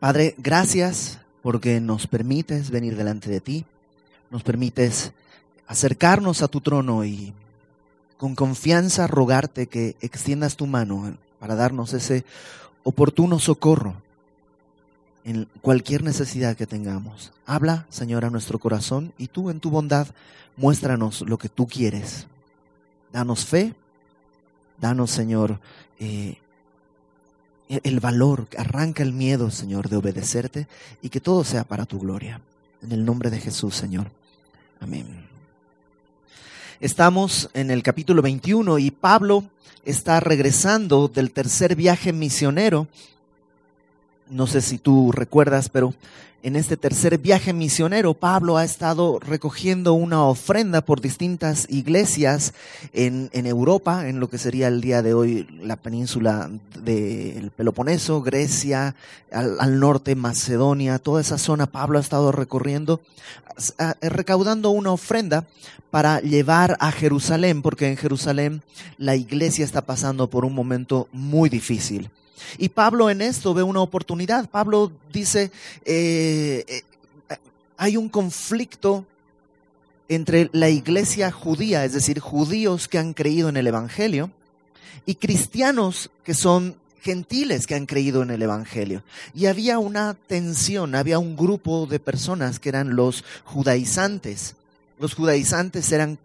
Padre, gracias porque nos permites venir delante de ti, nos permites acercarnos a tu trono y con confianza rogarte que extiendas tu mano para darnos ese oportuno socorro en cualquier necesidad que tengamos. Habla, Señor, a nuestro corazón y tú en tu bondad muéstranos lo que tú quieres. Danos fe, danos, Señor, eh, el valor, arranca el miedo, Señor, de obedecerte y que todo sea para tu gloria. En el nombre de Jesús, Señor. Amén. Estamos en el capítulo 21 y Pablo está regresando del tercer viaje misionero. No sé si tú recuerdas, pero en este tercer viaje misionero, Pablo ha estado recogiendo una ofrenda por distintas iglesias en, Europa, en lo que sería el día de hoy la península del Peloponeso, Grecia, al, norte, Macedonia, toda esa zona. Pablo ha estado recorriendo, recaudando una ofrenda para llevar a Jerusalén, porque en Jerusalén la iglesia está pasando por un momento muy difícil. Y Pablo en esto ve una oportunidad. Pablo dice, eh, eh, hay un conflicto entre la iglesia judía, es decir, judíos que han creído en el Evangelio, y cristianos que son gentiles que han creído en el Evangelio. Y había una tensión, había un grupo de personas que eran los judaizantes. Los judaizantes eran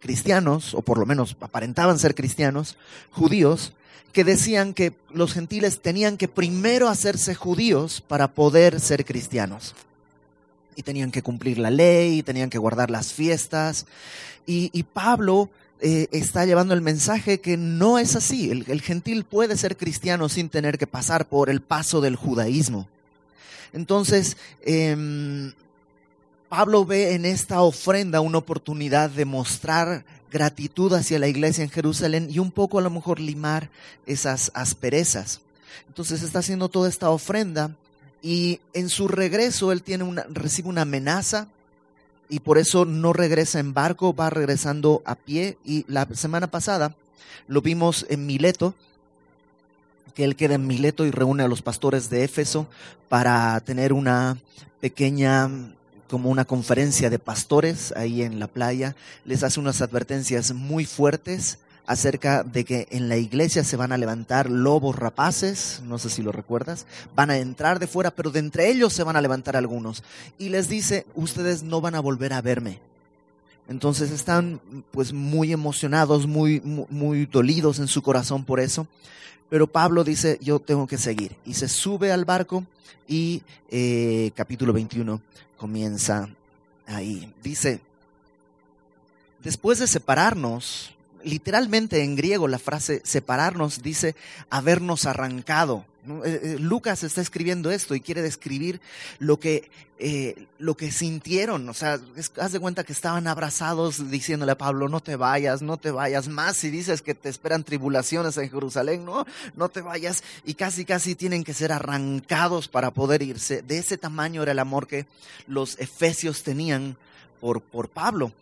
cristianos, o por lo menos aparentaban ser cristianos, judíos, que decían que los gentiles tenían que primero hacerse judíos para poder ser cristianos. Y tenían que cumplir la ley, tenían que guardar las fiestas. Y, Pablo eh, está llevando el mensaje que no es así. El, gentil puede ser cristiano sin tener que pasar por el paso del judaísmo. Entonces, em, Pablo ve en esta ofrenda una oportunidad de mostrar gratitud hacia la iglesia en Jerusalén y un poco a lo mejor limar esas asperezas. Entonces está haciendo toda esta ofrenda y en su regreso él recibe una amenaza y por eso no regresa en barco, va regresando a pie y la semana pasada lo vimos en Mileto, que él queda en Mileto y reúne a los pastores de Éfeso para tener una pequeña como una conferencia de pastores ahí en la playa, les hace unas advertencias muy fuertes acerca de que en la iglesia se van a levantar lobos rapaces, no sé si lo recuerdas, van a entrar de fuera, pero de entre ellos se van a levantar algunos. Y les dice, ustedes no van a volver a verme. Entonces están pues muy emocionados, muy, muy, dolidos en su corazón por eso. Pero Pablo dice, yo tengo que seguir. Y se sube al barco y eh, capítulo 21 comienza ahí. Dice, después de separarnos, literalmente en griego la frase separarnos dice habernos arrancado. Eh, eh, Lucas está escribiendo esto y quiere describir lo que, eh, lo que sintieron. O sea, haz de cuenta que estaban abrazados diciéndole a Pablo, no te vayas, no te vayas más. Si dices que te esperan tribulaciones en Jerusalén, no, no te vayas. Y casi, casi tienen que ser arrancados para poder irse. De ese tamaño era el amor que los efesios tenían por, por Pablo.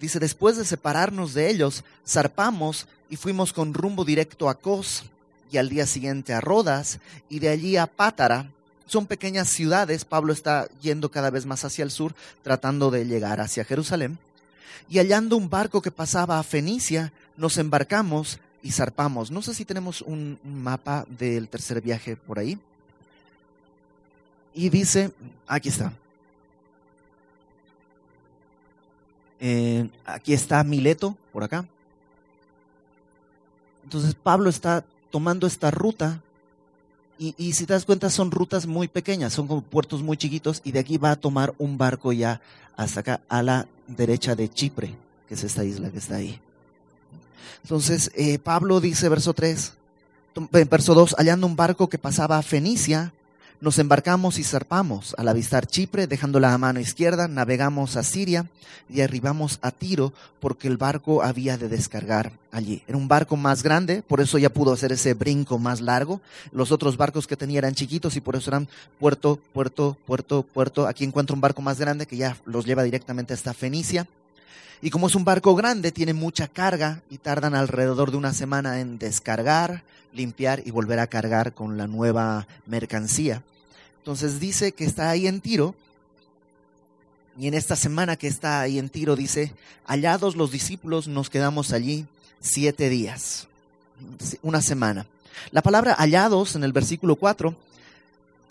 Dice, después de separarnos de ellos, zarpamos y fuimos con rumbo directo a Cos y al día siguiente a Rodas y de allí a Pátara. Son pequeñas ciudades, Pablo está yendo cada vez más hacia el sur, tratando de llegar hacia Jerusalén. Y hallando un barco que pasaba a Fenicia, nos embarcamos y zarpamos. No sé si tenemos un mapa del tercer viaje por ahí. Y dice, aquí está. Eh, aquí está Mileto, por acá. Entonces Pablo está tomando esta ruta y, si te das cuenta son rutas muy pequeñas, son como puertos muy chiquitos y de aquí va a tomar un barco ya hasta acá a la derecha de Chipre, que es esta isla que está ahí. Entonces eh, Pablo dice, verso 3, verso 2, hallando un barco que pasaba a Fenicia, nos embarcamos y zarpamos. Al avistar Chipre, dejándola a mano izquierda, navegamos a Siria y arribamos a Tiro porque el barco había de descargar allí. Era un barco más grande, por eso ya pudo hacer ese brinco más largo. Los otros barcos que tenía eran chiquitos y por eso eran puerto, puerto, puerto, puerto. Aquí encuentro un barco más grande que ya los lleva directamente hasta Fenicia. Y como es un barco grande, tiene mucha carga y tardan alrededor de una semana en descargar, limpiar y volver a cargar con la nueva mercancía. Entonces dice que está ahí en Tiro. Y en esta semana que está ahí en Tiro dice, hallados los discípulos nos quedamos allí siete días, una semana. La palabra hallados en el versículo 4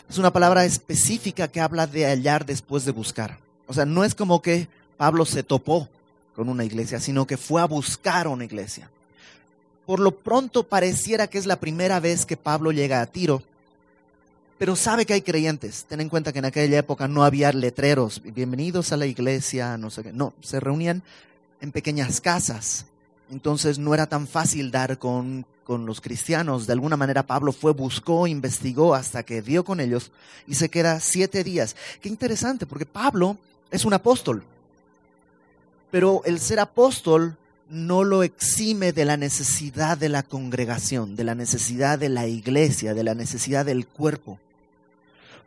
es una palabra específica que habla de hallar después de buscar. O sea, no es como que Pablo se topó con una iglesia, sino que fue a buscar una iglesia. Por lo pronto pareciera que es la primera vez que Pablo llega a Tiro, pero sabe que hay creyentes. Ten en cuenta que en aquella época no había letreros, bienvenidos a la iglesia, no sé qué. No, se reunían en pequeñas casas. Entonces no era tan fácil dar con, con los cristianos. De alguna manera Pablo fue, buscó, investigó hasta que dio con ellos y se queda siete días. Qué interesante, porque Pablo es un apóstol. Pero el ser apóstol no lo exime de la necesidad de la congregación, de la necesidad de la iglesia, de la necesidad del cuerpo.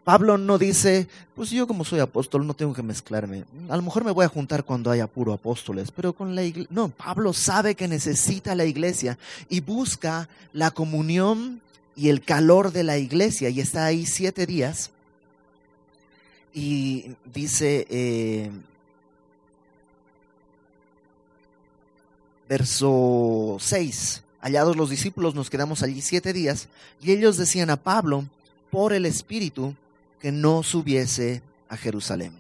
Pablo no dice, pues yo como soy apóstol no tengo que mezclarme. A lo mejor me voy a juntar cuando haya puro apóstoles, pero con la iglesia... No, Pablo sabe que necesita la iglesia y busca la comunión y el calor de la iglesia y está ahí siete días. Y dice, eh, verso 6, hallados los discípulos nos quedamos allí siete días y ellos decían a Pablo, por el Espíritu, que no subiese a Jerusalén.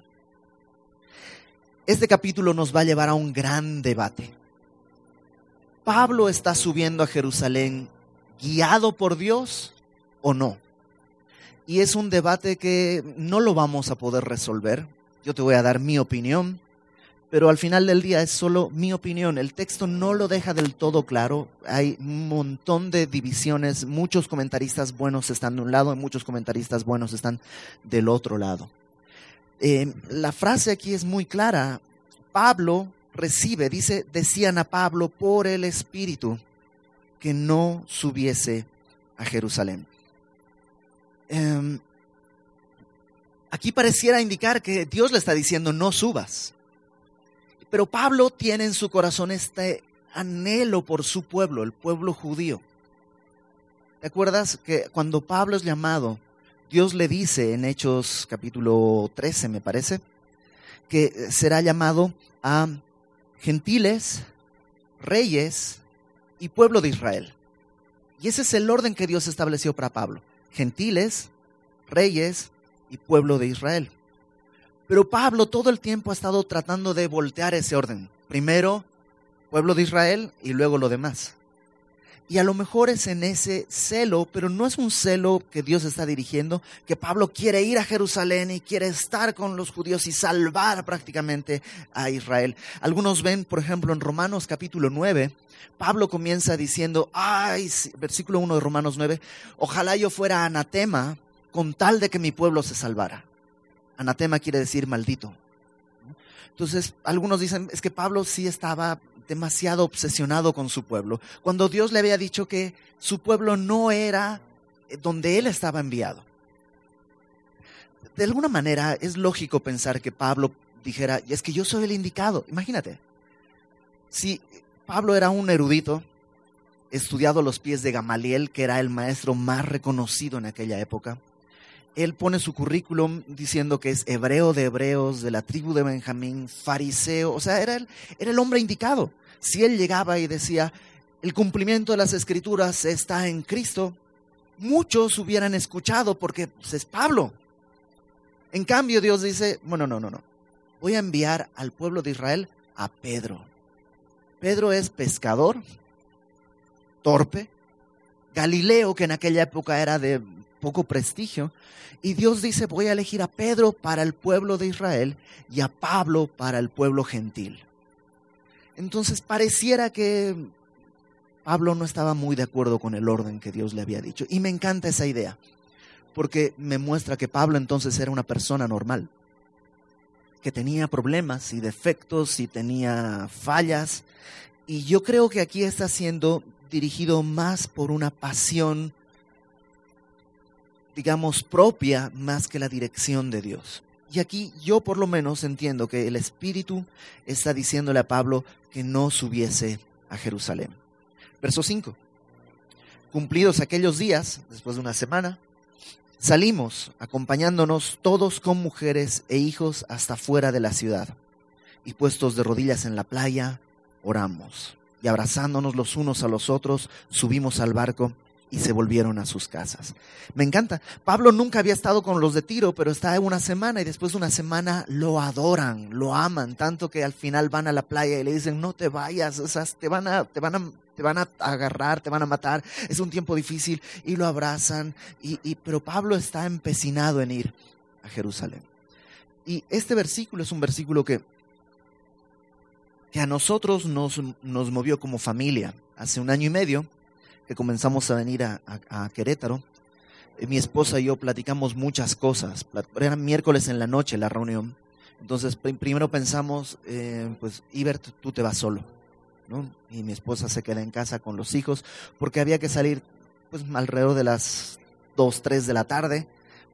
Este capítulo nos va a llevar a un gran debate. ¿Pablo está subiendo a Jerusalén guiado por Dios o no? Y es un debate que no lo vamos a poder resolver. Yo te voy a dar mi opinión pero al final del día es solo mi opinión. El texto no lo deja del todo claro. Hay un montón de divisiones. Muchos comentaristas buenos están de un lado y muchos comentaristas buenos están del otro lado. Eh, la frase aquí es muy clara. Pablo recibe, dice, decían a Pablo por el Espíritu que no subiese a Jerusalén. Em, aquí pareciera indicar que Dios le está diciendo no subas. Pero Pablo tiene en su corazón este anhelo por su pueblo, el pueblo judío. ¿Te acuerdas que cuando Pablo es llamado, Dios le dice en Hechos capítulo 13, me parece, que será llamado a gentiles, reyes y pueblo de Israel. Y ese es el orden que Dios estableció para Pablo. Gentiles, reyes y pueblo de Israel. Pero Pablo todo el tiempo ha estado tratando de voltear ese orden. Primero, pueblo de Israel y luego lo demás. Y a lo mejor es en ese celo, pero no es un celo que Dios está dirigiendo, que Pablo quiere ir a Jerusalén y quiere estar con los judíos y salvar prácticamente a Israel. Algunos ven, por ejemplo, en Romanos capítulo 9, Pablo comienza diciendo, ay, versículo 1 de Romanos 9, ojalá yo fuera anatema con tal de que mi pueblo se salvara. Anatema quiere decir maldito. Entonces, algunos dicen, es que Pablo sí estaba demasiado obsesionado con su pueblo, cuando Dios le había dicho que su pueblo no era eh, donde él estaba enviado. De alguna manera es lógico pensar que Pablo dijera, es que yo soy el indicado. Imagínate, si Pablo era un erudito, estudiado los pies de Gamaliel, que era el maestro más reconocido en aquella época, él pone su currículum diciendo que es hebreo de hebreos, de la tribu de Benjamín, fariseo, o sea, era el, era el hombre indicado. Si él llegaba y decía, el cumplimiento de las escrituras está en Cristo, muchos hubieran escuchado porque pues, es Pablo. En cambio, Dios dice, bueno, no, no, no, voy a enviar al pueblo de Israel a Pedro. Pedro es pescador, torpe, Galileo, que en aquella época era de poco prestigio. Y Dios dice, voy a elegir a Pedro para el pueblo de Israel y a Pablo para el pueblo gentil. Entonces pareciera que Pablo no estaba muy de acuerdo con el orden que Dios le había dicho. Y me encanta esa idea, porque me muestra que Pablo entonces era una persona normal, que tenía problemas y defectos y tenía fallas. Y yo creo que aquí está siendo dirigido más por una pasión digamos, propia más que la dirección de Dios. Y aquí yo por lo menos entiendo que el Espíritu está diciéndole a Pablo que no subiese a Jerusalén. Verso 5. Cumplidos aquellos días, después de una semana, Salimos, acompañándonos todos con mujeres e hijos hasta fuera de la ciudad. Y puestos de rodillas en la playa, oramos. Y abrazándonos los unos a los otros, subimos al barco y se volvieron a sus casas. Me encanta. Pablo nunca había estado con los de Tiro, pero está una semana y después de una semana lo adoran, lo aman, tanto que al final van a la playa y le dicen, no te vayas, te van a, te van a te van a agarrar, te van a matar, es un tiempo difícil y lo abrazan. Y, pero Pablo está empecinado en ir a Jerusalén. Y este versículo es un versículo que, que a nosotros nos, nos movió como familia. Hace un año y medio que comenzamos a venir a, Querétaro, eh, mi esposa y yo platicamos muchas cosas. Era miércoles en la noche la reunión. Entonces, primero pensamos, eh, pues, Ibert, tú te vas solo y mi esposa se queda en casa con los hijos porque había que salir pues alrededor de las 2, 3 de la tarde.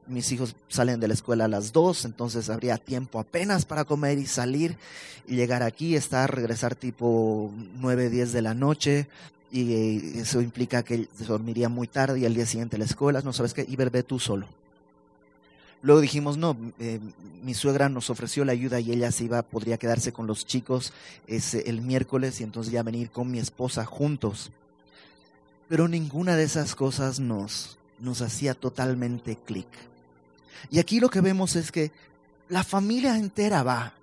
Mis hijos salen de la escuela a las 2, entonces habría tiempo apenas para comer y salir y llegar aquí, estar, regresar tipo 9, 10 de la noche, y eh, eso implica que dormiría muy tarde y al día siguiente a la escuela, no sabes qué, y ve tú solo. Luego dijimos, no, eh, mi suegra nos ofreció la ayuda y ella se iba, podría quedarse con los chicos ese, el miércoles y entonces ya venir con mi esposa juntos. Pero ninguna de esas cosas nos, nos hacía totalmente clic. Y aquí lo que vemos es que la familia entera va.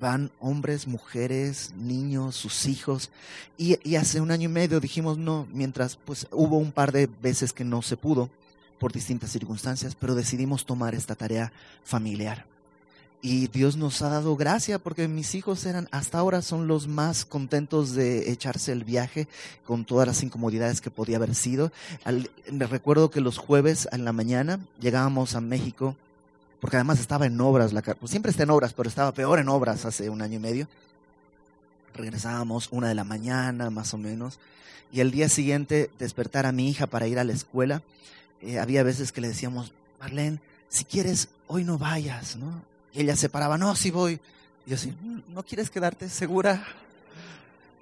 Van hombres, mujeres, niños, sus hijos. Y, hace un año y medio dijimos no, mientras pues hubo un par de veces que no se pudo por distintas circunstancias, pero decidimos tomar esta tarea familiar. Y Dios nos ha dado gracia porque mis hijos eran, hasta ahora son los más contentos de echarse el viaje con todas las incomodidades que podía haber sido. me recuerdo que los jueves en la mañana llegábamos a México, porque además estaba en obras, la, pues siempre está en obras, pero estaba peor en obras hace un año y medio. Regresábamos una de la mañana, más o menos, y el día siguiente despertar a mi hija para ir a la escuela eh, había veces que le decíamos, Marlene, si quieres, hoy no vayas, ¿no? Y ella se paraba, no, sí voy. Y yo así, mm, ¿no quieres quedarte segura?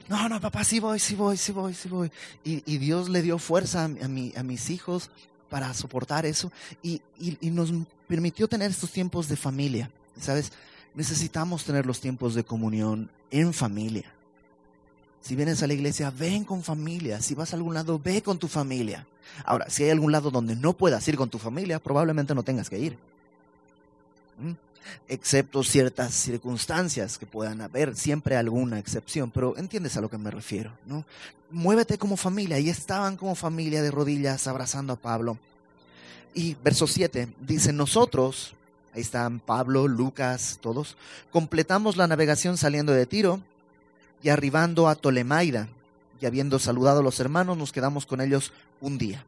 No, no, papá, sí voy, sí voy, sí voy, sí voy. Y, y Dios le dio fuerza a, mi, a mis hijos para soportar eso y, nos permitió tener estos tiempos de familia. ¿Sabes? Necesitamos tener los tiempos de comunión en familia. Si vienes a la iglesia, ven con familia. Si vas a algún lado, ve con tu familia. Ahora, si hay algún lado donde no puedas ir con tu familia, probablemente no tengas que ir. ¿Mm? Excepto ciertas circunstancias que puedan haber, siempre alguna excepción, pero entiendes a lo que me refiero, ¿no? Muévete como familia, y estaban como familia de rodillas abrazando a Pablo. Y verso 7 dice, nosotros, ahí están Pablo, Lucas, todos, completamos la navegación saliendo de Tiro y arribando a Tolemaida, y habiendo saludado a los hermanos, nos quedamos con ellos un día.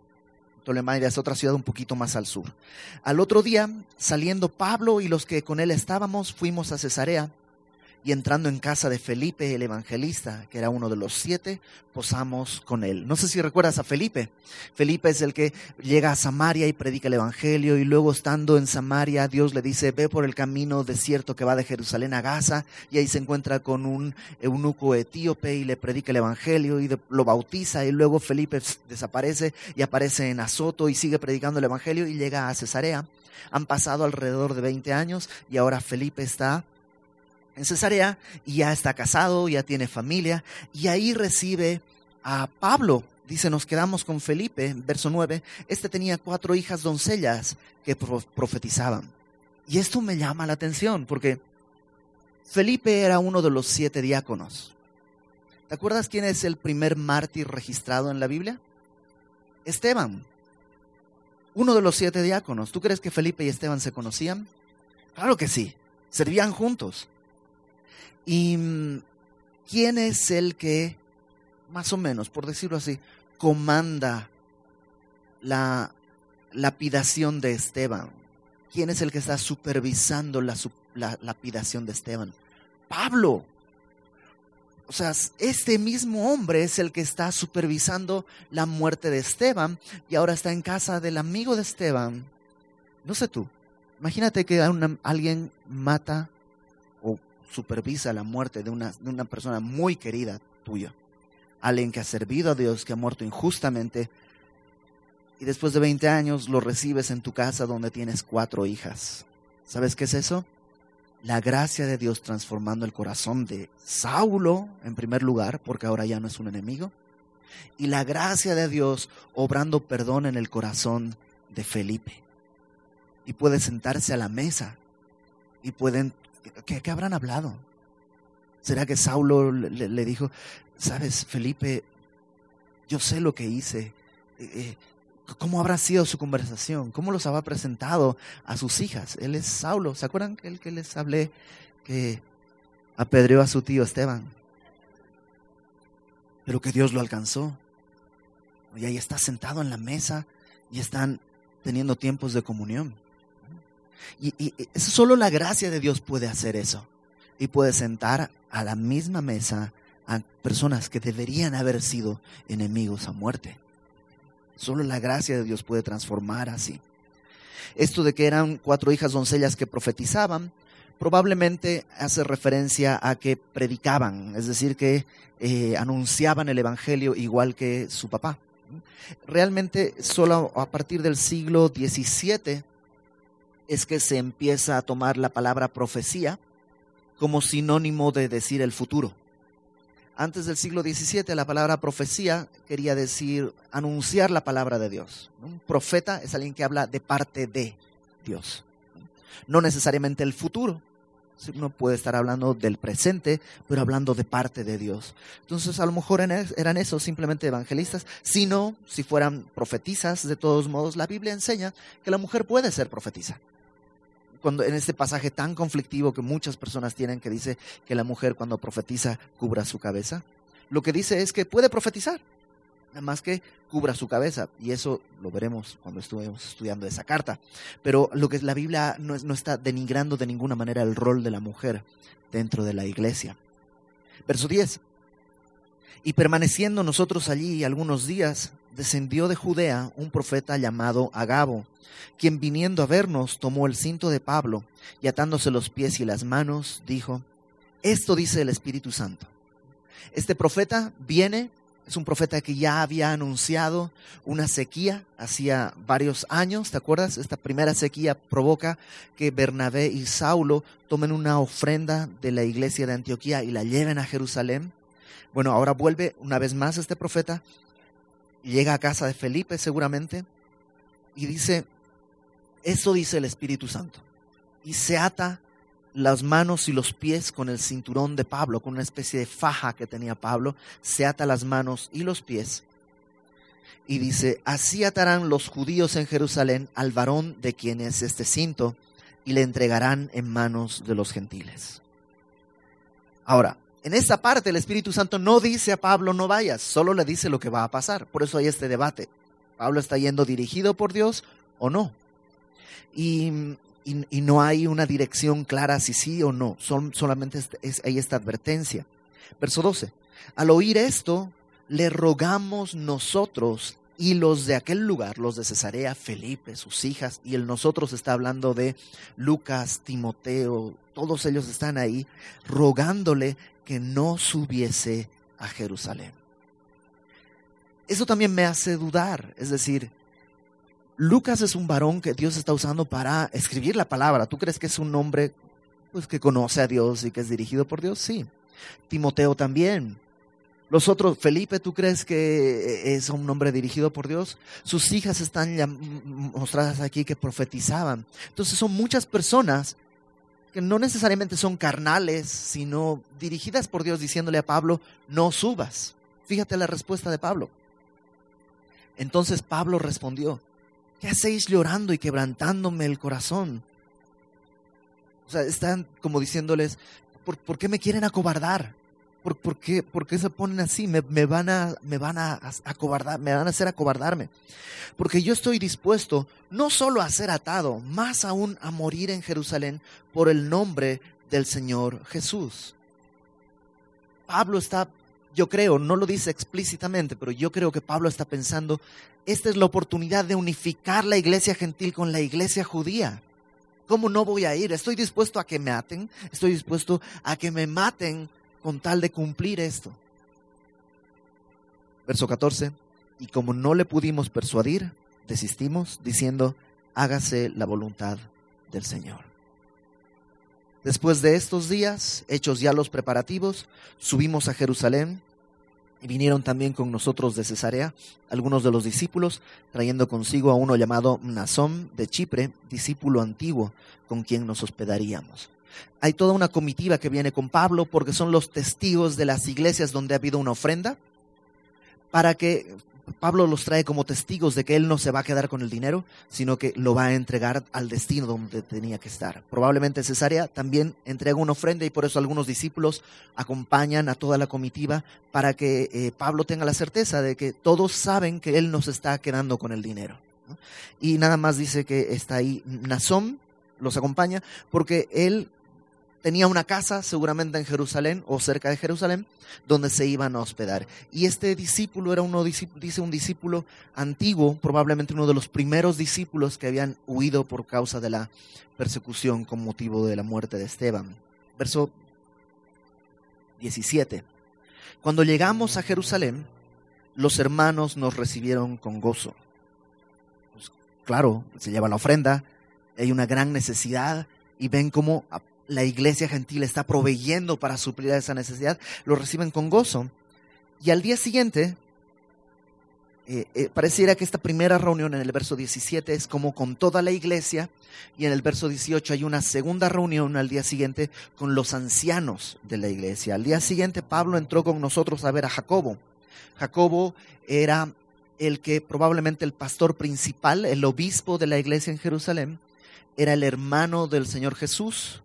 Tolemaida es otra ciudad un poquito más al sur. Al otro día, saliendo Pablo y los que con él estábamos, fuimos a Cesarea y entrando en casa de Felipe el evangelista, que era uno de los siete, posamos con él. No sé si recuerdas a Felipe. Felipe es el que llega a Samaria y predica el evangelio y luego estando en Samaria Dios le dice, ve por el camino desierto que va de Jerusalén a Gaza y ahí se encuentra con un eunuco etíope y le predica el evangelio y lo bautiza y luego Felipe desaparece y aparece en Azoto y sigue predicando el evangelio y llega a Cesarea. Han pasado alrededor de 20 años y ahora Felipe está en Cesarea y ya está casado, ya tiene familia y ahí recibe a Pablo. Dice, nos quedamos con Felipe, verso 9. Este tenía cuatro hijas doncellas que profetizaban. Y esto me llama la atención porque Felipe era uno de los siete diáconos. ¿Te acuerdas quién es el primer mártir registrado en la Biblia? Esteban, uno de los siete diáconos. ¿Tú crees que Felipe y Esteban se conocían? Claro que sí, servían juntos. ¿Y mm, quién es el que, más o menos, por decirlo así, comanda la lapidación de Esteban? ¿Quién es el que está supervisando la, la lapidación de Esteban? Pablo. O sea, este mismo hombre es el que está supervisando la muerte de Esteban y ahora está en casa del amigo de Esteban. No sé tú. Imagínate que alguien mata supervisa la muerte de una, de una persona muy querida tuya, alguien que ha servido a Dios, que ha muerto injustamente, y después de 20 años lo recibes en tu casa donde tienes cuatro hijas. ¿Sabes qué es eso? La gracia de Dios transformando el corazón de Saulo, en primer lugar, porque ahora ya no es un enemigo, y la gracia de Dios obrando perdón en el corazón de Felipe. Y puede sentarse a la mesa y pueden, ¿qué, habrán hablado? ¿Será que Saulo le, dijo, sabes, Felipe, yo sé lo que hice? Eh, eh, ¿Cómo habrá sido su conversación? ¿Cómo los habrá presentado a sus hijas? Él es Saulo. ¿Se acuerdan el que les hablé que apedreó a su tío Esteban? Pero que Dios lo alcanzó. Y ahí está sentado en la mesa y están teniendo tiempos de comunión. Y, solo la gracia de Dios puede hacer eso. Y puede sentar a la misma mesa a personas que deberían haber sido enemigos a muerte. Solo la gracia de Dios puede transformar así. Esto de que eran cuatro hijas doncellas que profetizaban, probablemente hace referencia a que predicaban, es decir, que eh, anunciaban el Evangelio igual que su papá. Realmente solo a partir del siglo XVII es que se empieza a tomar la palabra profecía como sinónimo de decir el futuro. Antes del siglo XVII la palabra profecía quería decir anunciar la palabra de Dios. Un profeta es alguien que habla de parte de Dios, no necesariamente el futuro. Uno puede estar hablando del presente, pero hablando de parte de Dios. Entonces, a lo mejor eran esos simplemente evangelistas. Si no, si fueran profetizas, de todos modos, la Biblia enseña que la mujer puede ser profetisa cuando en este pasaje tan conflictivo que muchas personas tienen que dice que la mujer cuando profetiza cubra su cabeza, lo que dice es que puede profetizar, nada más que cubra su cabeza. Y eso lo veremos cuando estuvimos estudiando esa carta. Pero lo que la Biblia no, no está denigrando de ninguna manera el rol de la mujer dentro de la iglesia. Verso 10. Y permaneciendo nosotros allí algunos días, descendió de Judea un profeta llamado Agabo, quien viniendo a vernos tomó el cinto de Pablo y atándose los pies y las manos, dijo, esto dice el Espíritu Santo. Este profeta viene, es un profeta que ya había anunciado una sequía hacía varios años, ¿te acuerdas? Esta primera sequía provoca que Bernabé y Saulo tomen una ofrenda de la iglesia de Antioquía y la lleven a Jerusalén. Bueno, ahora vuelve una vez más este profeta, llega a casa de Felipe seguramente, y dice, eso dice el Espíritu Santo. Y se ata las manos y los pies con el cinturón de Pablo, con una especie de faja que tenía Pablo, se ata las manos y los pies. Y dice, así atarán los judíos en Jerusalén al varón de quien es este cinto y le entregarán en manos de los gentiles. Ahora, en esta parte el Espíritu Santo no dice a Pablo no vayas, solo le dice lo que va a pasar. Por eso hay este debate. ¿Pablo está yendo dirigido por Dios o no? Y, no hay una dirección clara si sí o no, solamente hay esta advertencia. Verso 12. Al oír esto, le rogamos nosotros y los de aquel lugar, los de Cesarea, Felipe, sus hijas, y el nosotros está hablando de Lucas, Timoteo, todos ellos están ahí, rogándole que no subiese a Jerusalén. Eso también me hace dudar, es decir, Lucas es un varón que Dios está usando para escribir la palabra. ¿Tú crees que es un hombre pues, que conoce a Dios y que es dirigido por Dios? Sí. Timoteo también. Los otros, Felipe, ¿tú crees que es un hombre dirigido por Dios? Sus hijas están mostradas aquí que profetizaban. Entonces son muchas personas que no necesariamente son carnales, sino dirigidas por Dios diciéndole a Pablo, no subas. Fíjate la respuesta de Pablo. Entonces Pablo respondió, ¿qué hacéis llorando y quebrantándome el corazón? O sea, están como diciéndoles, ¿por, qué me quieren acobardar? ¿Por, qué, ¿Por, qué, se ponen así? Me, me van, a, me van a, acobardar, me van a hacer acobardarme. Porque yo estoy dispuesto no solo a ser atado, más aún a morir en Jerusalén por el nombre del Señor Jesús. Pablo está, yo creo, no lo dice explícitamente, pero yo creo que Pablo está pensando, esta es la oportunidad de unificar la iglesia gentil con la iglesia judía. ¿Cómo no voy a ir? Estoy dispuesto a que me aten, estoy dispuesto a que me maten con tal de cumplir esto. Verso 14, y como no le pudimos persuadir, desistimos diciendo, hágase la voluntad del Señor. Después de estos días, hechos ya los preparativos, subimos a Jerusalén y vinieron también con nosotros de Cesarea algunos de los discípulos, trayendo consigo a uno llamado Nazón de Chipre, discípulo antiguo, con quien nos hospedaríamos. Hay toda una comitiva que viene con Pablo porque son los testigos de las iglesias donde ha habido una ofrenda, para que Pablo los trae como testigos de que él no se va a quedar con el dinero, sino que lo va a entregar al destino donde tenía que estar. Probablemente Cesarea también entrega una ofrenda y por eso algunos discípulos acompañan a toda la comitiva para que eh, Pablo tenga la certeza de que todos saben que él no se está quedando con el dinero. Y nada más dice que está ahí Nazón, los acompaña, porque él tenía una casa seguramente en Jerusalén o cerca de Jerusalén donde se iban a hospedar. Y este discípulo era uno, dice un discípulo antiguo, probablemente uno de los primeros discípulos que habían huido por causa de la persecución con motivo de la muerte de Esteban. Verso 17. Cuando llegamos a Jerusalén, los hermanos nos recibieron con gozo. Pues, claro, se lleva la ofrenda, hay una gran necesidad y ven cómo la iglesia gentil está proveyendo para suplir esa necesidad, lo reciben con gozo. Y al día siguiente, eh, eh, pareciera que esta primera reunión en el verso 17 es como con toda la iglesia y en el verso 18 hay una segunda reunión al día siguiente con los ancianos de la iglesia. Al día siguiente Pablo entró con nosotros a ver a Jacobo. Jacobo era el que probablemente el pastor principal, el obispo de la iglesia en Jerusalén, era el hermano del Señor Jesús,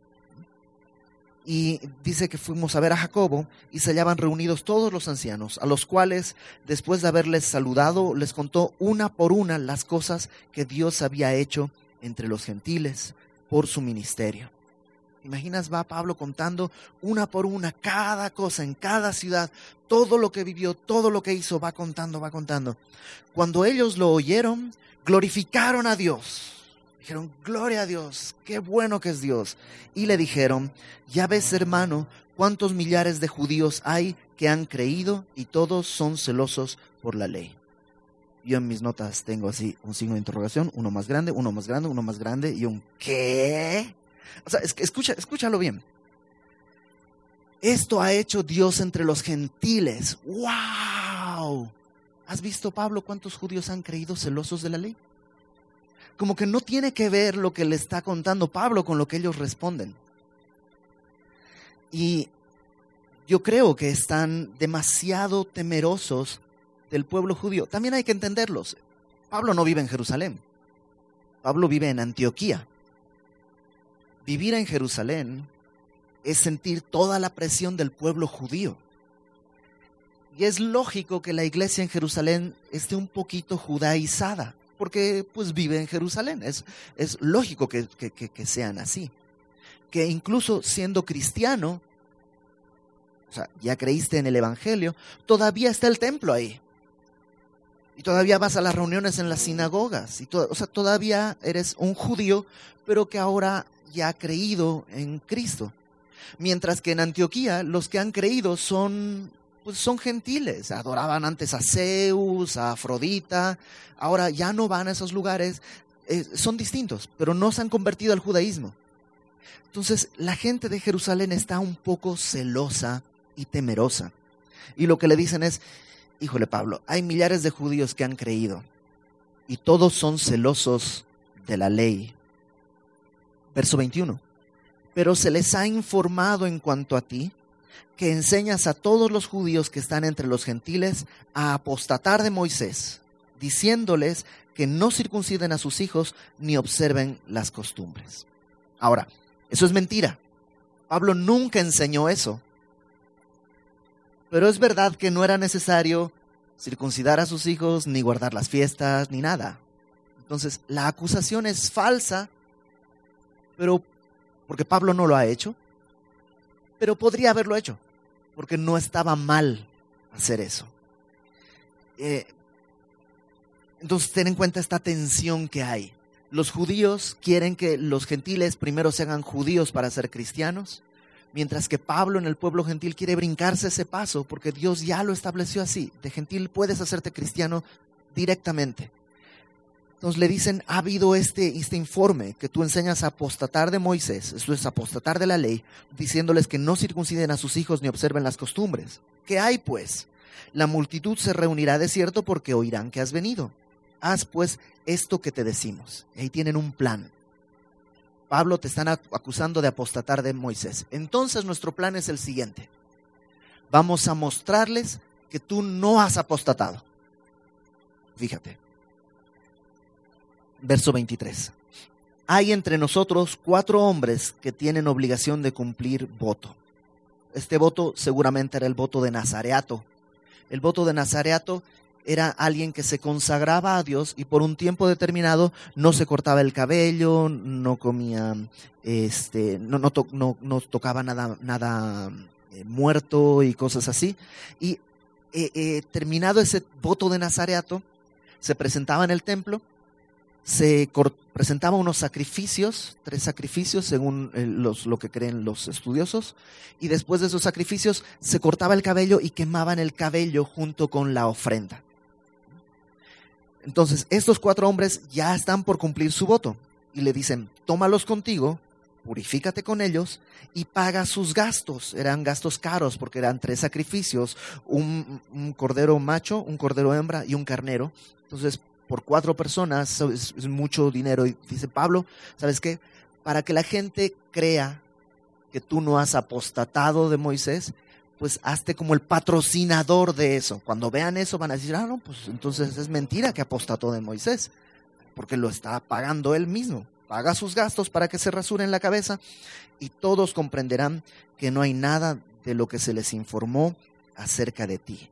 y dice que fuimos a ver a Jacobo y se hallaban reunidos todos los ancianos, a los cuales, después de haberles saludado, les contó una por una las cosas que Dios había hecho entre los gentiles por su ministerio. Imaginas, va Pablo contando una por una cada cosa en cada ciudad, todo lo que vivió, todo lo que hizo, va contando, va contando. Cuando ellos lo oyeron, glorificaron a Dios Dijeron, gloria a Dios, qué bueno que es Dios. Y le dijeron, ya ves hermano, cuántos millares de judíos hay que han creído y todos son celosos por la ley. Yo en mis notas tengo así un signo de interrogación, uno más grande, uno más grande, uno más grande y un ¿qué? O sea, escucha, escúchalo bien. Esto ha hecho Dios entre los gentiles. ¡Wow! ¿Has visto, Pablo, cuántos judíos han creído celosos de la ley? Como que no tiene que ver lo que le está contando Pablo con lo que ellos responden. Y yo creo que están demasiado temerosos del pueblo judío. También hay que entenderlos. Pablo no vive en Jerusalén. Pablo vive en Antioquía. Vivir en Jerusalén es sentir toda la presión del pueblo judío. Y es lógico que la iglesia en Jerusalén esté un poquito judaizada porque pues vive en Jerusalén. Es, es lógico que, que, sean así. Que incluso siendo cristiano, o sea, ya creíste en el Evangelio, todavía está el templo ahí. Y todavía vas a las reuniones en las sinagogas. Y o sea, todavía eres un judío, pero que ahora ya ha creído en Cristo. Mientras que en Antioquía los que han creído son pues son gentiles, adoraban antes a Zeus, a Afrodita, ahora ya no van a esos lugares, eh, son distintos, pero no se han convertido al judaísmo. Entonces la gente de Jerusalén está un poco celosa y temerosa. Y lo que le dicen es, híjole Pablo, hay millares de judíos que han creído y todos son celosos de la ley. Verso 21. Pero se les ha informado en cuanto a ti que enseñas a todos los judíos que están entre los gentiles a apostatar de Moisés, diciéndoles que no circunciden a sus hijos ni observen las costumbres. Ahora, eso es mentira. Pablo nunca enseñó eso. Pero es verdad que no era necesario circuncidar a sus hijos, ni guardar las fiestas, ni nada. Entonces, la acusación es falsa, pero porque Pablo no lo ha hecho, pero podría haberlo hecho, porque no estaba mal hacer eso. Eh, entonces, ten en cuenta esta tensión que hay. Los judíos quieren que los gentiles primero se hagan judíos para ser cristianos, mientras que Pablo en el pueblo gentil quiere brincarse ese paso, porque Dios ya lo estableció así. De gentil puedes hacerte cristiano directamente. Entonces le dicen, ha habido este, este informe que tú enseñas a apostatar de Moisés, esto es apostatar de la ley, diciéndoles que no circunciden a sus hijos ni observen las costumbres. ¿Qué hay pues? La multitud se reunirá de cierto porque oirán que has venido. Haz pues esto que te decimos. Ahí tienen un plan. Pablo te están acusando de apostatar de Moisés. Entonces nuestro plan es el siguiente. Vamos a mostrarles que tú no has apostatado. Fíjate. Verso 23. Hay entre nosotros cuatro hombres que tienen obligación de cumplir voto. Este voto seguramente era el voto de Nazareato. El voto de Nazareato era alguien que se consagraba a Dios y por un tiempo determinado no se cortaba el cabello, no comía, este, no, no, tocaba nada, nada eh, muerto y cosas así. Y eh, eh, terminado ese voto de Nazareato, se presentaba en el templo, se presentaba unos sacrificios, tres sacrificios según los, lo que creen los estudiosos, y después de esos sacrificios se cortaba el cabello y quemaban el cabello junto con la ofrenda. Entonces, estos cuatro hombres ya están por cumplir su voto y le dicen, tómalos contigo, purifícate con ellos y paga sus gastos. Eran gastos caros porque eran tres sacrificios, un, cordero macho, un cordero hembra y un carnero. Entonces, por cuatro personas es, mucho dinero. Y dice Pablo, ¿sabes qué? Para que la gente crea que tú no has apostatado de Moisés, pues hazte como el patrocinador de eso. Cuando vean eso van a decir, ah, no, pues entonces es mentira que apostató de Moisés, porque lo está pagando él mismo. Paga sus gastos para que se rasuren la cabeza y todos comprenderán que no hay nada de lo que se les informó acerca de ti,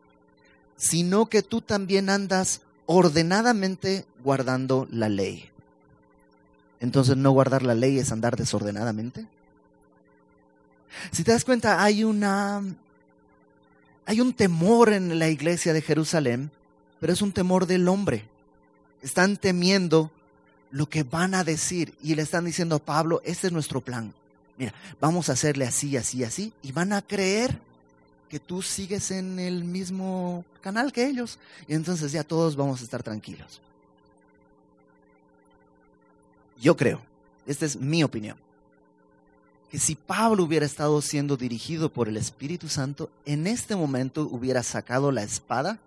sino que tú también andas ordenadamente guardando la ley. Entonces, ¿no guardar la ley es andar desordenadamente? Si te das cuenta, hay una hay un temor en la iglesia de Jerusalén, pero es un temor del hombre. Están temiendo lo que van a decir y le están diciendo a Pablo, este es nuestro plan. Mira, vamos a hacerle así, así, así, y van a creer que tú sigues en el mismo canal que ellos, y entonces ya todos vamos a estar tranquilos. Yo creo, esta es mi opinión, que si Pablo hubiera estado siendo dirigido por el Espíritu Santo, en este momento hubiera sacado la espada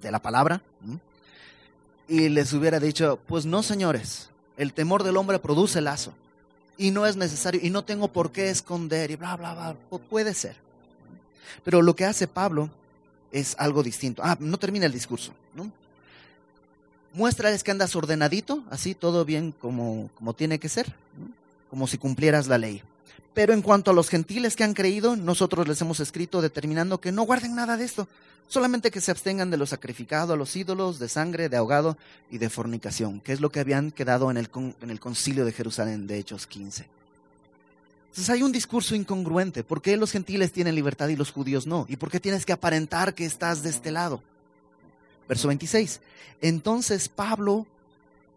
de la palabra y les hubiera dicho, pues no señores, el temor del hombre produce lazo y no es necesario y no tengo por qué esconder y bla, bla, bla, puede ser. Pero lo que hace Pablo es algo distinto. Ah, no termina el discurso, ¿no? Muéstrales que andas ordenadito, así todo bien como, como tiene que ser, como si cumplieras la ley. Pero en cuanto a los gentiles que han creído, nosotros les hemos escrito determinando que no guarden nada de esto, solamente que se abstengan de lo sacrificado a los ídolos, de sangre, de ahogado y de fornicación, que es lo que habían quedado en el, en el concilio de Jerusalén de Hechos 15. Entonces hay un discurso incongruente. ¿Por qué los gentiles tienen libertad y los judíos no? ¿Y por qué tienes que aparentar que estás de este lado? Verso 26. Entonces Pablo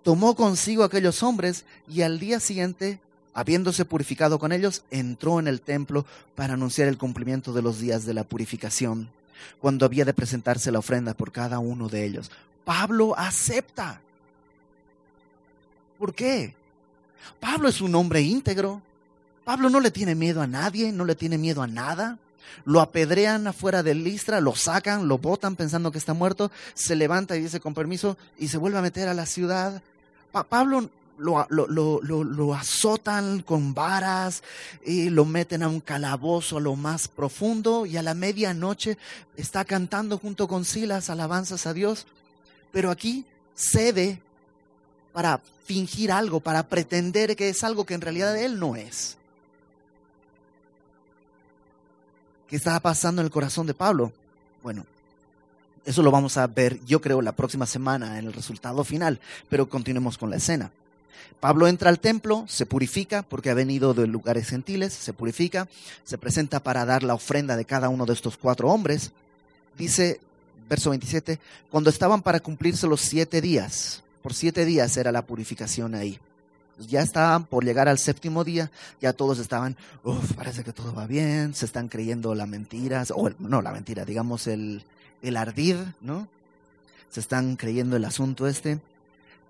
tomó consigo a aquellos hombres y al día siguiente habiéndose purificado con ellos, entró en el templo para anunciar el cumplimiento de los días de la purificación, cuando había de presentarse la ofrenda por cada uno de ellos. Pablo acepta. ¿Por qué? Pablo es un hombre íntegro. Pablo no le tiene miedo a nadie, no le tiene miedo a nada. Lo apedrean afuera del Listra, lo sacan, lo botan pensando que está muerto, se levanta y dice con permiso y se vuelve a meter a la ciudad. Pablo lo, lo, lo, azotan con varas y lo meten a un calabozo a lo más profundo y a la medianoche está cantando junto con Silas alabanzas a Dios. Pero aquí cede para fingir algo, para pretender que es algo que en realidad él no es. ¿Qué estaba pasando en el corazón de Pablo? Bueno, eso lo vamos a ver, yo creo, la próxima semana en el resultado final, pero continuemos con la escena. Pablo entra al templo, se purifica porque ha venido de lugares gentiles, se purifica, se presenta para dar la ofrenda de cada uno de estos cuatro hombres. Dice, verso 27, cuando estaban para cumplirse los siete días, por siete días era la purificación ahí. Ya estaban por llegar al séptimo día, ya todos estaban, uff, parece que todo va bien, se están creyendo la mentira, o no la mentira, digamos el, el ardid, ¿no? Se están creyendo el asunto este.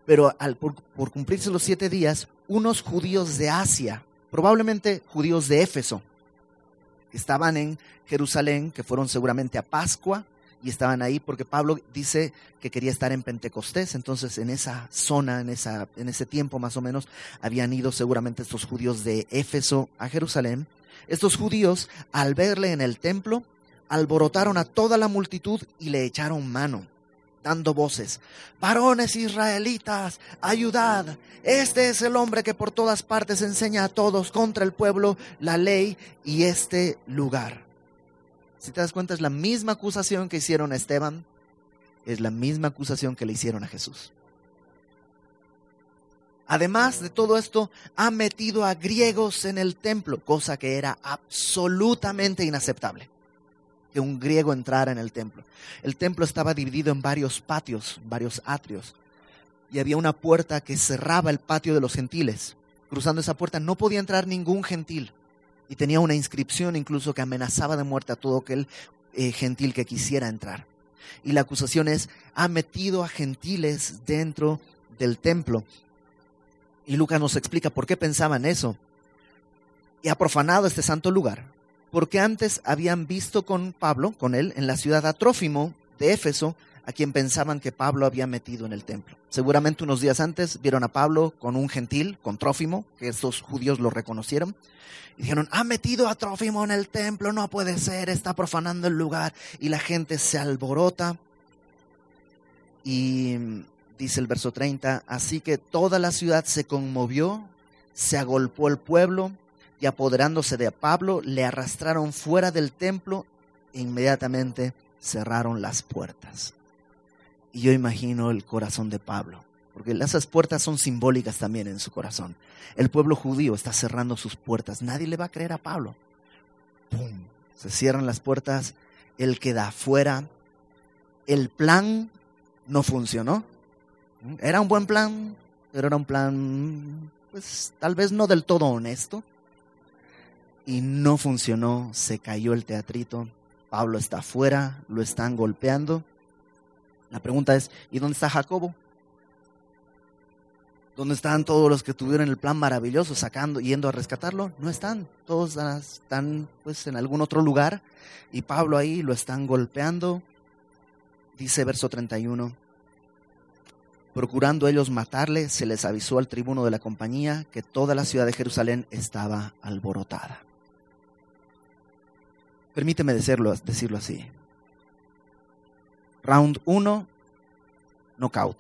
Pero al, por, por cumplirse los siete días, unos judíos de Asia, probablemente judíos de Éfeso, estaban en Jerusalén, que fueron seguramente a Pascua y estaban ahí porque Pablo dice que quería estar en Pentecostés, entonces en esa zona, en, esa, en ese tiempo más o menos, habían ido seguramente estos judíos de Éfeso a Jerusalén. Estos judíos, al verle en el templo, alborotaron a toda la multitud y le echaron mano dando voces, varones israelitas, ayudad, este es el hombre que por todas partes enseña a todos contra el pueblo la ley y este lugar. Si te das cuenta, es la misma acusación que hicieron a Esteban, es la misma acusación que le hicieron a Jesús. Además de todo esto, ha metido a griegos en el templo, cosa que era absolutamente inaceptable que un griego entrara en el templo. El templo estaba dividido en varios patios, varios atrios, y había una puerta que cerraba el patio de los gentiles. Cruzando esa puerta no podía entrar ningún gentil, y tenía una inscripción incluso que amenazaba de muerte a todo aquel eh, gentil que quisiera entrar. Y la acusación es, ha metido a gentiles dentro del templo. Y Lucas nos explica por qué pensaban eso. Y ha profanado este santo lugar porque antes habían visto con Pablo, con él, en la ciudad Atrófimo de Éfeso, a quien pensaban que Pablo había metido en el templo. Seguramente unos días antes vieron a Pablo con un gentil, con Trófimo, que estos judíos lo reconocieron, y dijeron, ha metido a Trófimo en el templo, no puede ser, está profanando el lugar, y la gente se alborota. Y dice el verso 30, así que toda la ciudad se conmovió, se agolpó el pueblo, y apoderándose de Pablo, le arrastraron fuera del templo e inmediatamente cerraron las puertas. Y yo imagino el corazón de Pablo, porque esas puertas son simbólicas también en su corazón. El pueblo judío está cerrando sus puertas, nadie le va a creer a Pablo. ¡Pum! Se cierran las puertas, él queda afuera. El plan no funcionó. Era un buen plan, pero era un plan, pues tal vez no del todo honesto y no funcionó, se cayó el teatrito, Pablo está afuera, lo están golpeando. La pregunta es, ¿y dónde está Jacobo? ¿Dónde están todos los que tuvieron el plan maravilloso sacando, yendo a rescatarlo? No están, todos están pues en algún otro lugar y Pablo ahí lo están golpeando. Dice verso 31, procurando ellos matarle, se les avisó al tribuno de la compañía que toda la ciudad de Jerusalén estaba alborotada. Permíteme decirlo, decirlo así. Round 1, knockout.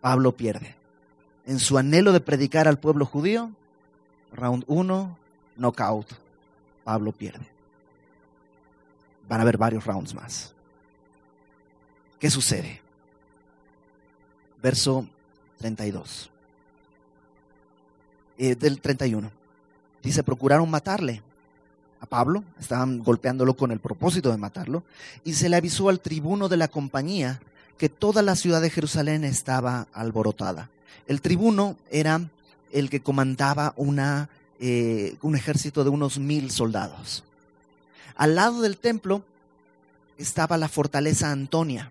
Pablo pierde. En su anhelo de predicar al pueblo judío, round 1, knockout. Pablo pierde. Van a haber varios rounds más. ¿Qué sucede? Verso 32. Eh, del 31. Dice, procuraron matarle Pablo, estaban golpeándolo con el propósito de matarlo, y se le avisó al tribuno de la compañía que toda la ciudad de Jerusalén estaba alborotada. El tribuno era el que comandaba una, eh, un ejército de unos mil soldados. Al lado del templo estaba la fortaleza Antonia,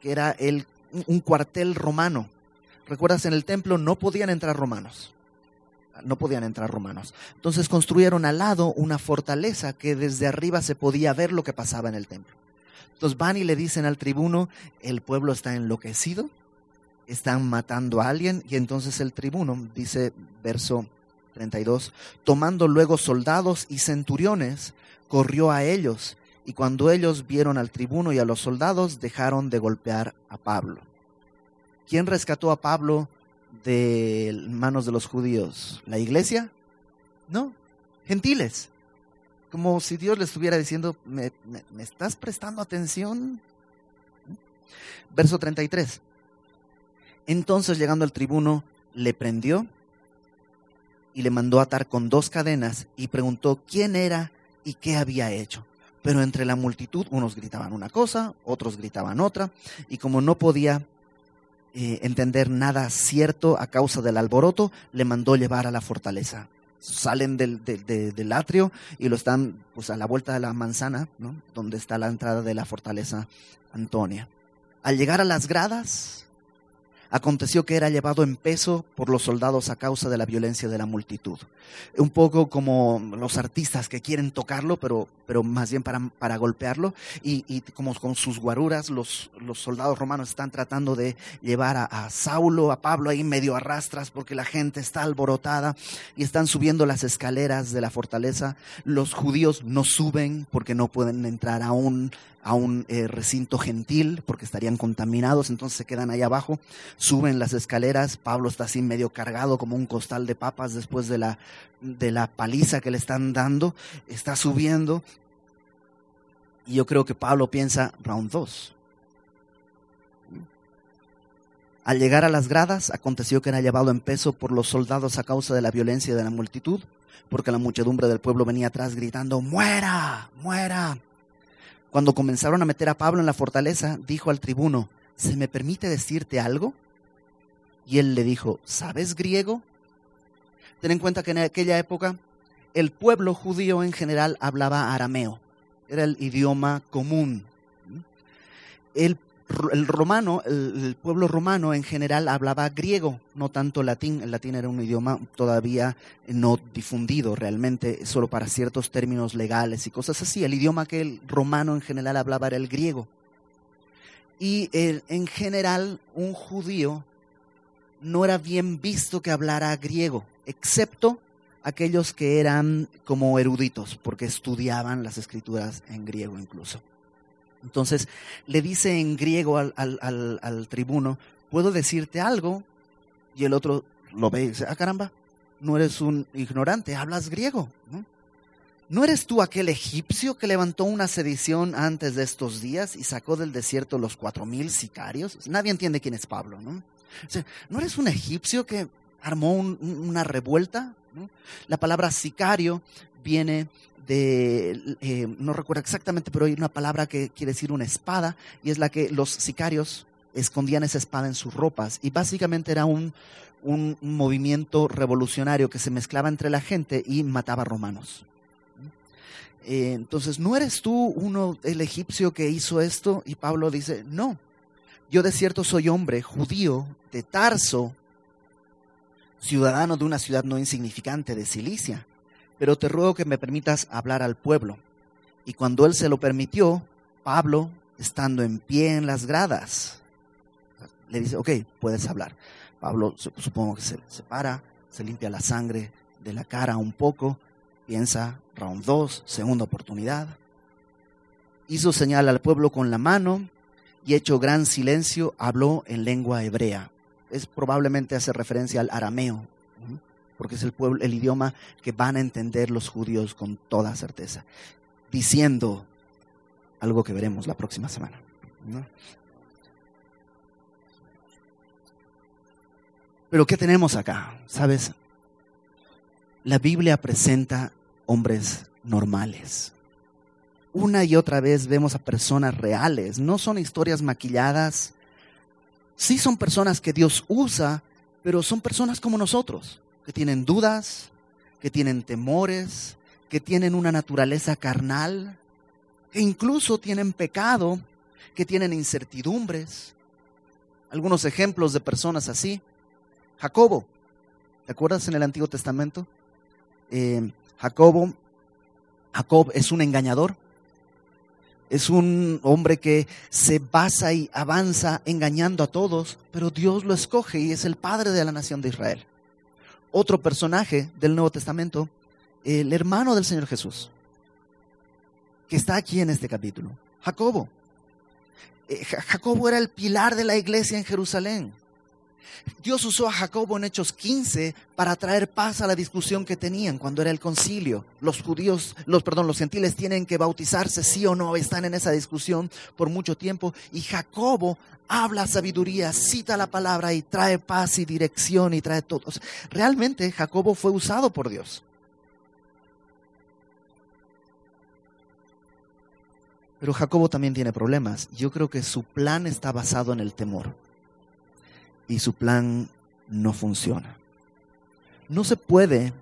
que era el, un cuartel romano. Recuerdas, en el templo no podían entrar romanos no podían entrar romanos. Entonces construyeron al lado una fortaleza que desde arriba se podía ver lo que pasaba en el templo. Entonces van y le dicen al tribuno, el pueblo está enloquecido, están matando a alguien, y entonces el tribuno, dice verso 32, tomando luego soldados y centuriones, corrió a ellos, y cuando ellos vieron al tribuno y a los soldados, dejaron de golpear a Pablo. ¿Quién rescató a Pablo de manos de los judíos? ¿La iglesia? No, gentiles. Como si Dios les estuviera diciendo, ¿me, me, estás prestando atención? Verso 33. Entonces llegando al tribuno, le prendió y le mandó atar con dos cadenas y preguntó quién era y qué había hecho. Pero entre la multitud unos gritaban una cosa, otros gritaban otra, y como no podía eh, entender nada cierto a causa del alboroto, le mandó llevar a la fortaleza. Salen del, del, atrio y lo están pues, a la vuelta de la manzana, ¿no? donde está la entrada de la fortaleza Antonia. Al llegar a las gradas, aconteció que era llevado en peso por los soldados a causa de la violencia de la multitud. Un poco como los artistas que quieren tocarlo, pero, pero más bien para, para golpearlo, y, y, como con sus guaruras los, los soldados romanos están tratando de llevar a, a Saulo, a Pablo ahí medio arrastras porque la gente está alborotada y están subiendo las escaleras de la fortaleza. Los judíos no suben porque no pueden entrar aún a un eh, recinto gentil porque estarían contaminados, entonces se quedan ahí abajo, suben las escaleras, Pablo está así medio cargado como un costal de papas después de la, de la paliza que le están dando, está subiendo y yo creo que Pablo piensa, round 2. Al llegar a las gradas, aconteció que era llevado en peso por los soldados a causa de la violencia de la multitud, porque la muchedumbre del pueblo venía atrás gritando, muera, muera. Cuando comenzaron a meter a Pablo en la fortaleza, dijo al tribuno, ¿se me permite decirte algo? Y él le dijo, ¿sabes griego? Ten en cuenta que en aquella época el pueblo judío en general hablaba arameo, era el idioma común. El, el romano, el, pueblo romano en general hablaba griego, no tanto latín. El latín era un idioma todavía no difundido realmente, solo para ciertos términos legales y cosas así. El idioma que el romano en general hablaba era el griego. Y en general un judío no era bien visto que hablara griego, excepto aquellos que eran como eruditos, porque estudiaban las escrituras en griego incluso. Entonces le dice en griego al, al, al, tribuno, ¿puedo decirte algo? Y el otro lo ve y dice, ah caramba, no eres un ignorante, hablas griego. ¿no? ¿No eres tú aquel egipcio que levantó una sedición antes de estos días y sacó del desierto los cuatro mil sicarios? Nadie entiende quién es Pablo, ¿no? ¿No eres un egipcio que armó un, una revuelta? La palabra sicario viene eh, no recuerdo exactamente, pero hay una palabra que quiere decir una espada, y es la que los sicarios escondían esa espada en sus ropas, y básicamente era un, un, un movimiento revolucionario que se mezclaba entre la gente y mataba romanos. Eh, entonces, ¿no eres tú uno, el egipcio que hizo esto? Y Pablo dice, no, yo de cierto soy hombre judío de Tarso, ciudadano de una ciudad no insignificante de Cilicia pero te ruego que me permitas hablar al pueblo. Y cuando él se lo permitió, Pablo, estando en pie en las gradas, le dice, ok, puedes hablar. Pablo supongo que se, se para, se limpia la sangre de la cara un poco, piensa, round 2, segunda oportunidad. Hizo señal al pueblo con la mano y hecho gran silencio, habló en lengua hebrea. Es probablemente hace referencia al arameo, porque es el, pueblo, el idioma que van a entender los judíos con toda certeza, diciendo algo que veremos la próxima semana. Pero ¿qué tenemos acá? ¿Sabes? La Biblia presenta hombres normales. Una y otra vez vemos a personas reales, no son historias maquilladas. Sí son personas que Dios usa, pero son personas como nosotros que tienen dudas, que tienen temores, que tienen una naturaleza carnal, que incluso tienen pecado, que tienen incertidumbres. Algunos ejemplos de personas así. Jacobo, ¿te acuerdas en el Antiguo Testamento? Eh, Jacobo, Jacob es un engañador. Es un hombre que se basa y avanza engañando a todos, pero Dios lo escoge y es el padre de la nación de Israel otro personaje del Nuevo Testamento, el hermano del Señor Jesús, que está aquí en este capítulo, Jacobo. Eh, Jacobo era el pilar de la iglesia en Jerusalén. Dios usó a Jacobo en Hechos 15 para traer paz a la discusión que tenían cuando era el concilio. Los judíos, los perdón, los gentiles tienen que bautizarse sí o no, están en esa discusión por mucho tiempo y Jacobo habla sabiduría, cita la palabra y trae paz y dirección y trae todo. Realmente Jacobo fue usado por Dios. Pero Jacobo también tiene problemas. Yo creo que su plan está basado en el temor y su plan no funciona. No se puede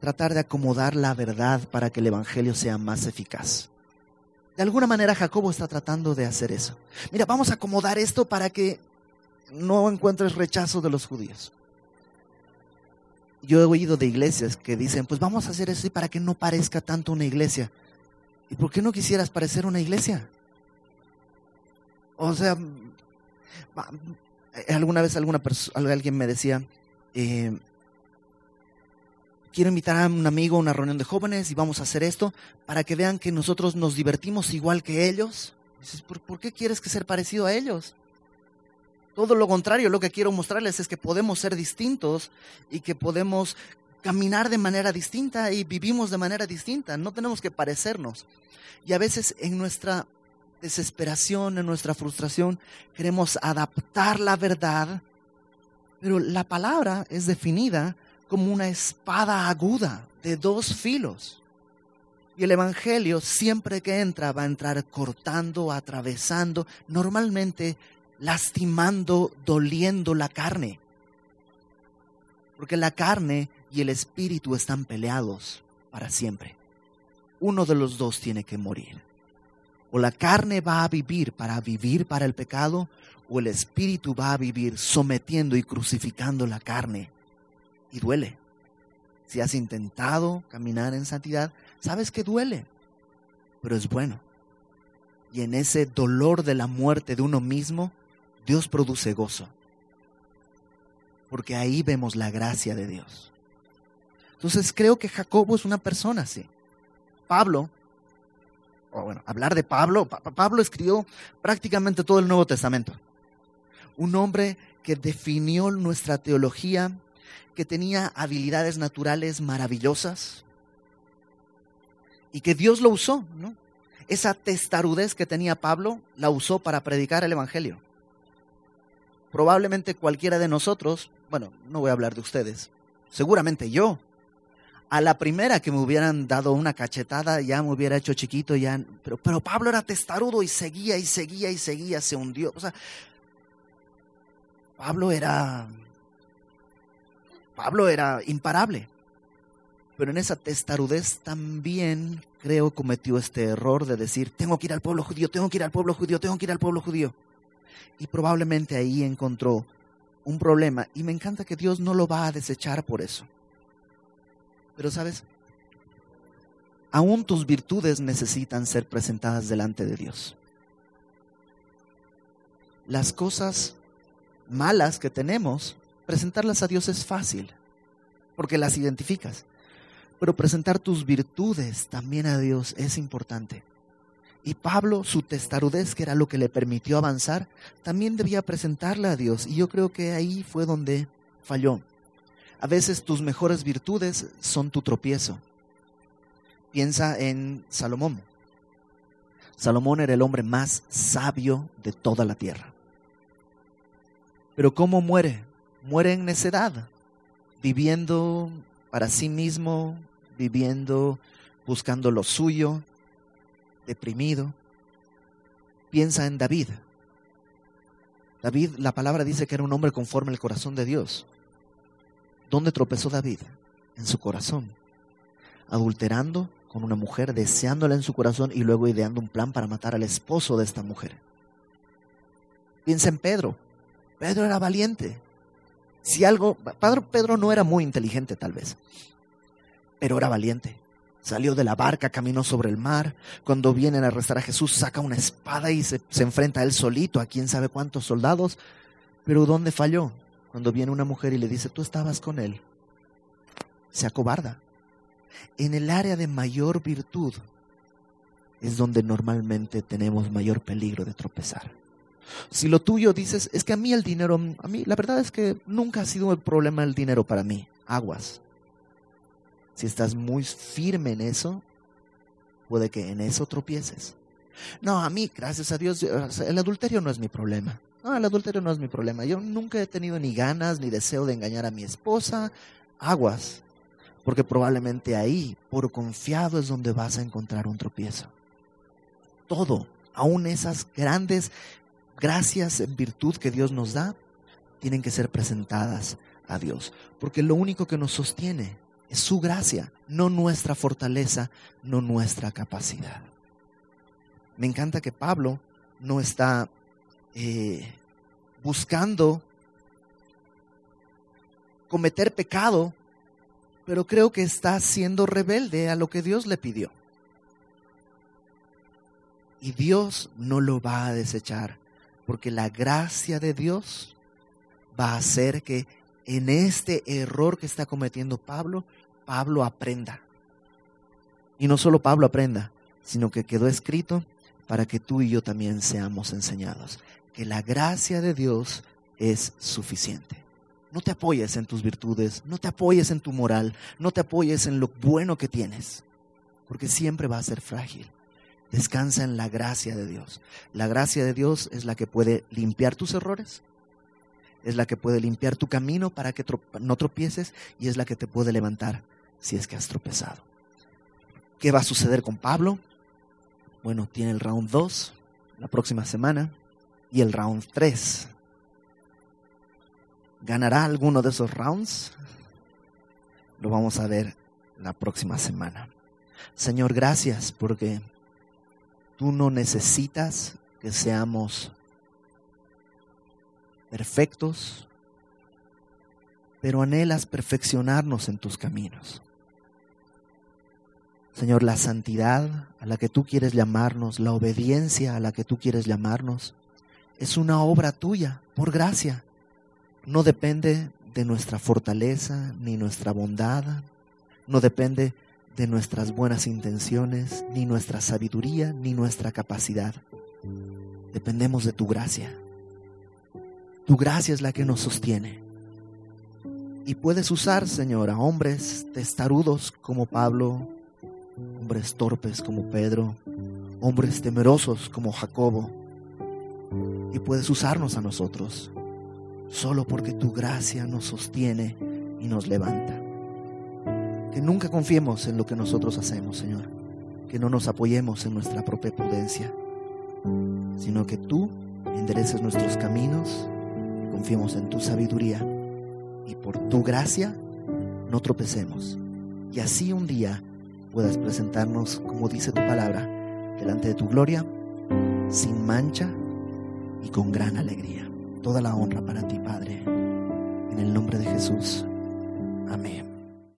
tratar de acomodar la verdad para que el Evangelio sea más eficaz. De alguna manera Jacobo está tratando de hacer eso. Mira, vamos a acomodar esto para que no encuentres rechazo de los judíos. Yo he oído de iglesias que dicen, pues vamos a hacer eso para que no parezca tanto una iglesia. ¿Y por qué no quisieras parecer una iglesia? O sea, alguna vez alguna alguien me decía, eh, quiero invitar a un amigo a una reunión de jóvenes y vamos a hacer esto para que vean que nosotros nos divertimos igual que ellos. Dices, ¿por, qué quieres que ser parecido a ellos? Todo lo contrario, lo que quiero mostrarles es que podemos ser distintos y que podemos caminar de manera distinta y vivimos de manera distinta. No tenemos que parecernos. Y a veces en nuestra desesperación, en nuestra frustración, queremos adaptar la verdad, pero la palabra es definida como una espada aguda de dos filos. Y el Evangelio siempre que entra va a entrar cortando, atravesando, normalmente lastimando, doliendo la carne. Porque la carne y el espíritu están peleados para siempre. Uno de los dos tiene que morir. O la carne va a vivir para vivir para el pecado, o el espíritu va a vivir sometiendo y crucificando la carne y duele. Si has intentado caminar en santidad, sabes que duele, pero es bueno. Y en ese dolor de la muerte de uno mismo, Dios produce gozo. Porque ahí vemos la gracia de Dios. Entonces creo que Jacobo es una persona así. Pablo, bueno, hablar de Pablo, Pablo escribió prácticamente todo el Nuevo Testamento. Un hombre que definió nuestra teología que tenía habilidades naturales maravillosas y que Dios lo usó, ¿no? Esa testarudez que tenía Pablo la usó para predicar el Evangelio. Probablemente cualquiera de nosotros, bueno, no voy a hablar de ustedes, seguramente yo, a la primera que me hubieran dado una cachetada ya me hubiera hecho chiquito, ya, pero, pero Pablo era testarudo y seguía y seguía y seguía, se hundió. O sea, Pablo era Pablo era imparable. Pero en esa testarudez también creo cometió este error de decir, tengo que ir al pueblo judío, tengo que ir al pueblo judío, tengo que ir al pueblo judío. Y probablemente ahí encontró un problema. Y me encanta que Dios no lo va a desechar por eso. Pero sabes, aún tus virtudes necesitan ser presentadas delante de Dios. Las cosas malas que tenemos Presentarlas a Dios es fácil, porque las identificas. Pero presentar tus virtudes también a Dios es importante. Y Pablo, su testarudez, que era lo que le permitió avanzar, también debía presentarla a Dios. Y yo creo que ahí fue donde falló. A veces tus mejores virtudes son tu tropiezo. Piensa en Salomón. Salomón era el hombre más sabio de toda la tierra. Pero ¿cómo muere? muere en necedad, viviendo para sí mismo, viviendo buscando lo suyo, deprimido. Piensa en David. David, la palabra dice que era un hombre conforme al corazón de Dios. ¿Dónde tropezó David? En su corazón. Adulterando con una mujer, deseándola en su corazón y luego ideando un plan para matar al esposo de esta mujer. Piensa en Pedro. Pedro era valiente, si algo, Pedro no era muy inteligente tal vez, pero era valiente. Salió de la barca, caminó sobre el mar. Cuando vienen a arrestar a Jesús, saca una espada y se, se enfrenta a él solito, a quién sabe cuántos soldados. Pero ¿dónde falló? Cuando viene una mujer y le dice, tú estabas con él. Se acobarda. En el área de mayor virtud es donde normalmente tenemos mayor peligro de tropezar. Si lo tuyo dices, es que a mí el dinero, a mí la verdad es que nunca ha sido un problema el dinero para mí. Aguas. Si estás muy firme en eso, puede que en eso tropieces. No, a mí, gracias a Dios, el adulterio no es mi problema. No, el adulterio no es mi problema. Yo nunca he tenido ni ganas ni deseo de engañar a mi esposa. Aguas. Porque probablemente ahí, por confiado, es donde vas a encontrar un tropiezo. Todo, aún esas grandes gracias en virtud que Dios nos da, tienen que ser presentadas a Dios. Porque lo único que nos sostiene es su gracia, no nuestra fortaleza, no nuestra capacidad. Me encanta que Pablo no está eh, buscando cometer pecado, pero creo que está siendo rebelde a lo que Dios le pidió. Y Dios no lo va a desechar, porque la gracia de Dios va a hacer que en este error que está cometiendo Pablo, Pablo aprenda. Y no solo Pablo aprenda, sino que quedó escrito para que tú y yo también seamos enseñados. Que la gracia de Dios es suficiente. No te apoyes en tus virtudes, no te apoyes en tu moral, no te apoyes en lo bueno que tienes, porque siempre va a ser frágil. Descansa en la gracia de Dios. La gracia de Dios es la que puede limpiar tus errores, es la que puede limpiar tu camino para que no tropieces y es la que te puede levantar si es que has tropezado. ¿Qué va a suceder con Pablo? Bueno, tiene el round 2 la próxima semana y el round 3. ¿Ganará alguno de esos rounds? Lo vamos a ver la próxima semana. Señor, gracias porque tú no necesitas que seamos perfectos, pero anhelas perfeccionarnos en tus caminos. Señor, la santidad a la que tú quieres llamarnos, la obediencia a la que tú quieres llamarnos, es una obra tuya, por gracia. No depende de nuestra fortaleza ni nuestra bondad, no depende de nuestras buenas intenciones, ni nuestra sabiduría, ni nuestra capacidad. Dependemos de tu gracia. Tu gracia es la que nos sostiene. Y puedes usar, Señor, a hombres testarudos como Pablo, hombres torpes como Pedro, hombres temerosos como Jacobo. Y puedes usarnos a nosotros, solo porque tu gracia nos sostiene y nos levanta. Que nunca confiemos en lo que nosotros hacemos, Señor. Que no nos apoyemos en nuestra propia prudencia, sino que tú endereces nuestros caminos confiemos en tu sabiduría y por tu gracia no tropecemos. Y así un día puedas presentarnos, como dice tu palabra, delante de tu gloria, sin mancha y con gran alegría. Toda la honra para ti, Padre. En el nombre de Jesús. Amén.